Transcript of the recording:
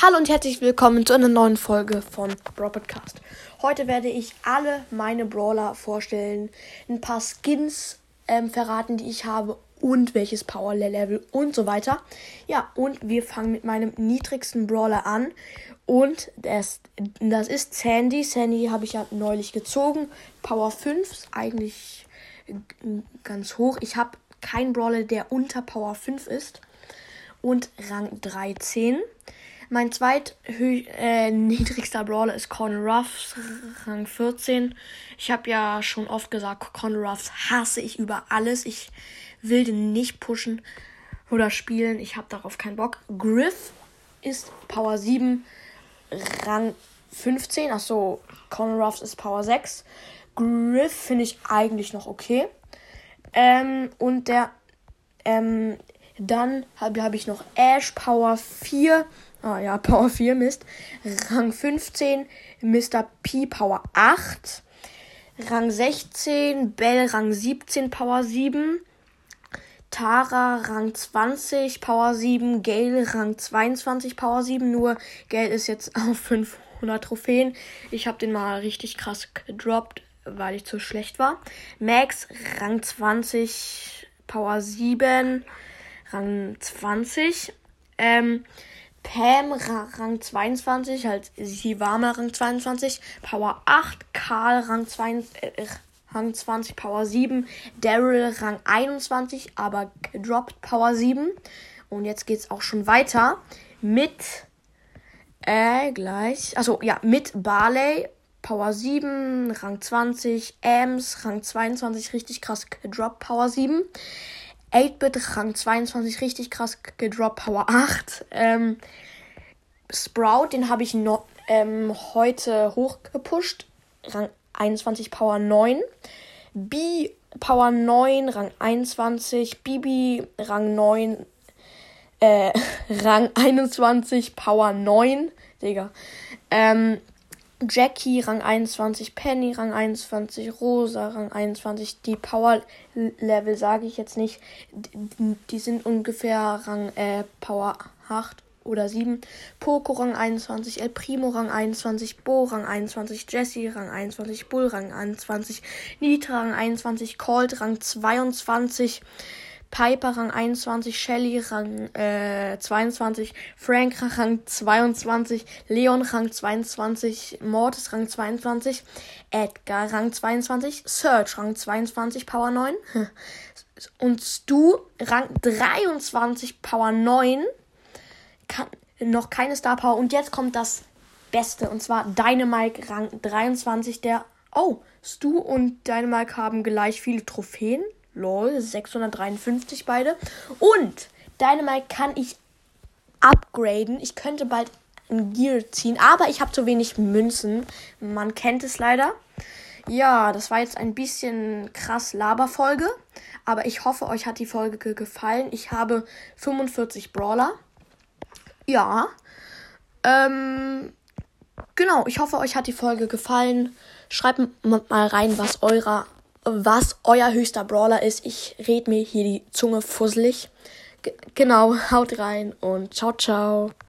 Hallo und herzlich willkommen zu einer neuen Folge von Brawl Podcast. Heute werde ich alle meine Brawler vorstellen, ein paar Skins ähm, verraten, die ich habe und welches Power Level und so weiter. Ja, und wir fangen mit meinem niedrigsten Brawler an und das, das ist Sandy. Sandy habe ich ja neulich gezogen. Power 5 ist eigentlich ganz hoch. Ich habe keinen Brawler, der unter Power 5 ist und Rang 13. Mein zweit äh, Brawler ist Con Ruffs, Rang 14. Ich habe ja schon oft gesagt, Con Ruffs hasse ich über alles. Ich will den nicht pushen oder spielen. Ich habe darauf keinen Bock. Griff ist Power 7, Rang 15. Achso, Con Ruffs ist Power 6. Griff finde ich eigentlich noch okay. Ähm, und der, ähm, dann habe hab ich noch Ash Power 4. Ah ja, Power 4, Mist. Rang 15, Mr. P, Power 8. Rang 16, Bell, Rang 17, Power 7. Tara, Rang 20, Power 7. Gale, Rang 22, Power 7. Nur Gale ist jetzt auf 500 Trophäen. Ich habe den mal richtig krass gedroppt, weil ich zu schlecht war. Max, Rang 20, Power 7. Rang 20. Ähm, Pam Rang 22, halt sie war mal Rang 22, Power 8, Karl Rang 22, äh, Rang 20, Power 7, Daryl Rang 21, aber gedroppt Power 7. Und jetzt geht's auch schon weiter mit äh gleich, also ja, mit Barley Power 7, Rang 20, Ams Rang 22, richtig krass gedroppt Power 7. 8-Bit Rang 22, richtig krass gedroppt, Power 8. Ähm, Sprout, den habe ich no, ähm, heute hochgepusht, Rang 21, Power 9. B, Power 9, Rang 21. Bibi, Rang 9, äh, Rang 21, Power 9. Digga. Ähm, Jackie, Rang 21, Penny, Rang 21, Rosa, Rang 21. Die Power-Level sage ich jetzt nicht. Die, sind ungefähr Rang äh, Power 8 oder 7. Poco Rang 21, El Primo Rang 21, Bo Rang 21, Jesse Rang 21, Bull Rang 21, Nitra Rang 21, Colt Rang 22. Piper Rang 21, Shelly Rang äh, 22, Frank Rang 22, Leon Rang 22, Mortis Rang 22, Edgar Rang 22, Search Rang 22, Power 9 und Stu Rang 23, Power 9. Kann, noch keine Star Power und jetzt kommt das Beste und zwar Dynamike Rang 23, der Oh, Stu und Dynamike haben gleich viele Trophäen. Lol, 653 beide. Und Dynamite kann ich upgraden. Ich könnte bald ein Gear ziehen, aber ich habe zu wenig Münzen. Man kennt es leider. Ja, das war jetzt ein bisschen krass Laberfolge, aber ich hoffe, euch hat die Folge gefallen. Ich habe 45 Brawler. Ja. Ähm, genau, ich hoffe, euch hat die Folge gefallen. Schreibt mal rein, was eurer was euer höchster Brawler ist. Ich red mir hier die Zunge fusselig. G genau, haut rein und ciao, ciao.